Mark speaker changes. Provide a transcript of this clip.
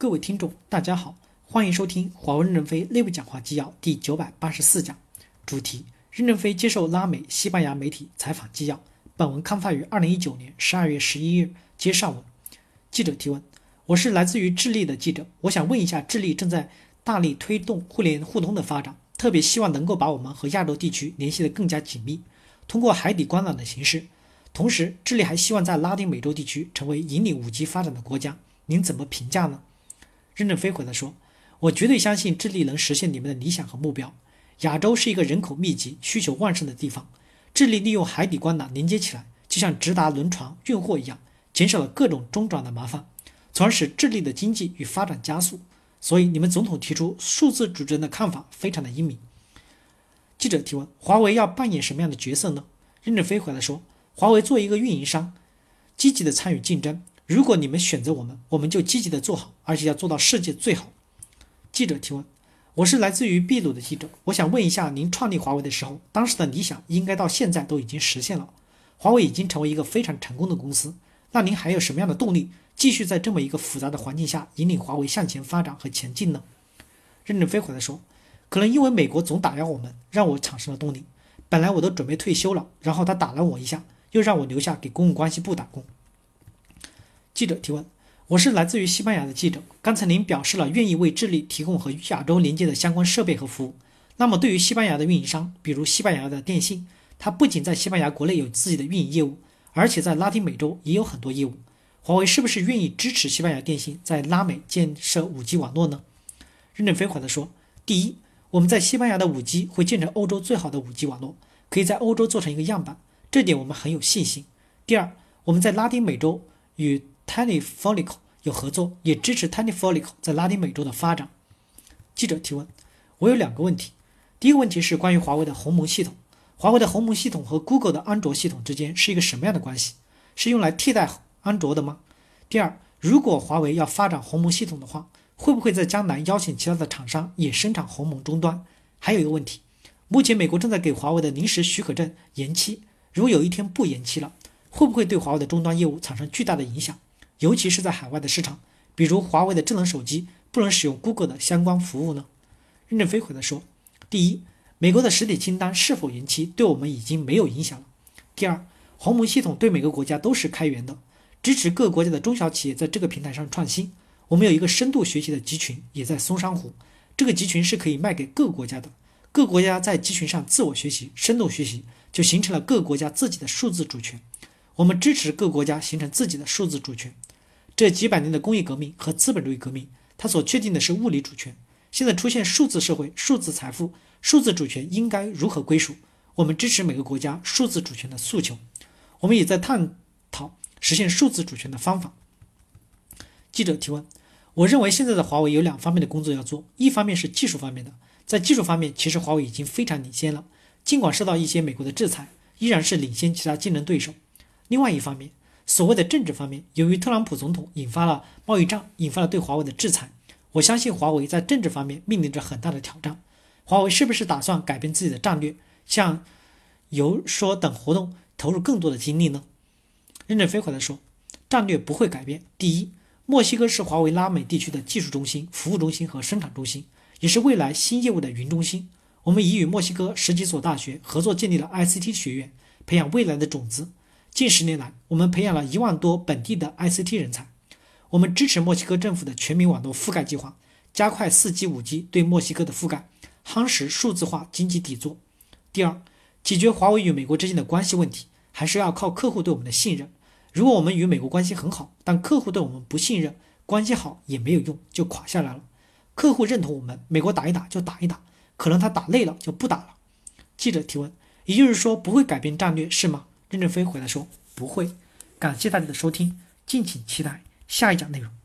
Speaker 1: 各位听众，大家好，欢迎收听华为任正非内部讲话纪要第九百八十四讲，主题：任正非接受拉美、西班牙媒体采访纪要。本文刊发于二零一九年十二月十一日。接上文，记者提问：我是来自于智利的记者，我想问一下，智利正在大力推动互联互通的发展，特别希望能够把我们和亚洲地区联系得更加紧密，通过海底光缆的形式。同时，智利还希望在拉丁美洲地区成为引领五 G 发展的国家。您怎么评价呢？任正非回答说：“我绝对相信智利能实现你们的理想和目标。亚洲是一个人口密集、需求旺盛的地方。智利利用海底光缆连接起来，就像直达轮船运货一样，减少了各种中转的麻烦，从而使智利的经济与发展加速。所以，你们总统提出数字主权的看法非常的英明。”记者提问：“华为要扮演什么样的角色呢？”任正非回答说：“华为作为一个运营商，积极的参与竞争。”如果你们选择我们，我们就积极的做好，而且要做到世界最好。记者提问：我是来自于秘鲁的记者，我想问一下，您创立华为的时候，当时的理想应该到现在都已经实现了，华为已经成为一个非常成功的公司。那您还有什么样的动力，继续在这么一个复杂的环境下引领华为向前发展和前进呢？任正非回答说：可能因为美国总打压我们，让我产生了动力。本来我都准备退休了，然后他打了我一下，又让我留下给公共关系部打工。记者提问：我是来自于西班牙的记者。刚才您表示了愿意为智利提供和亚洲连接的相关设备和服务。那么，对于西班牙的运营商，比如西班牙的电信，它不仅在西班牙国内有自己的运营业务，而且在拉丁美洲也有很多业务。华为是不是愿意支持西班牙电信在拉美建设 5G 网络呢？任正非回答说：第一，我们在西班牙的 5G 会建成欧洲最好的 5G 网络，可以在欧洲做成一个样板，这点我们很有信心。第二，我们在拉丁美洲与 Tiny Follicle 有合作，也支持 Tiny Follicle 在拉丁美洲的发展。记者提问：我有两个问题。第一个问题是关于华为的鸿蒙系统，华为的鸿蒙系统和 Google 的安卓系统之间是一个什么样的关系？是用来替代安卓的吗？第二，如果华为要发展鸿蒙系统的话，会不会在将来邀请其他的厂商也生产鸿蒙终端？还有一个问题，目前美国正在给华为的临时许可证延期，如果有一天不延期了，会不会对华为的终端业务产生巨大的影响？尤其是在海外的市场，比如华为的智能手机不能使用 Google 的相关服务呢？任正非回答说：第一，美国的实体清单是否延期对我们已经没有影响了；第二，鸿蒙系统对每个国家都是开源的，支持各国家的中小企业在这个平台上创新。我们有一个深度学习的集群，也在松山湖，这个集群是可以卖给各国家的，各国家在集群上自我学习、深度学习，就形成了各国家自己的数字主权。我们支持各国家形成自己的数字主权。这几百年的工业革命和资本主义革命，它所确定的是物理主权。现在出现数字社会、数字财富、数字主权应该如何归属？我们支持每个国家数字主权的诉求。我们也在探讨实现数字主权的方法。记者提问：我认为现在的华为有两方面的工作要做，一方面是技术方面的，在技术方面，其实华为已经非常领先了，尽管受到一些美国的制裁，依然是领先其他竞争对手。另外一方面，所谓的政治方面，由于特朗普总统引发了贸易战，引发了对华为的制裁。我相信华为在政治方面面临着很大的挑战。华为是不是打算改变自己的战略，向游说等活动投入更多的精力呢？任正非回答说：“战略不会改变。第一，墨西哥是华为拉美地区的技术中心、服务中心和生产中心，也是未来新业务的云中心。我们已与墨西哥十几所大学合作，建立了 ICT 学院，培养未来的种子。”近十年来，我们培养了一万多本地的 ICT 人才。我们支持墨西哥政府的全民网络覆盖计划，加快 4G、5G 对墨西哥的覆盖，夯实数字化经济底座。第二，解决华为与美国之间的关系问题，还是要靠客户对我们的信任。如果我们与美国关系很好，但客户对我们不信任，关系好也没有用，就垮下来了。客户认同我们，美国打一打就打一打，可能他打累了就不打了。记者提问：也就是说不会改变战略是吗？任正非回答说：“不会。”感谢大家的收听，敬请期待下一讲内容。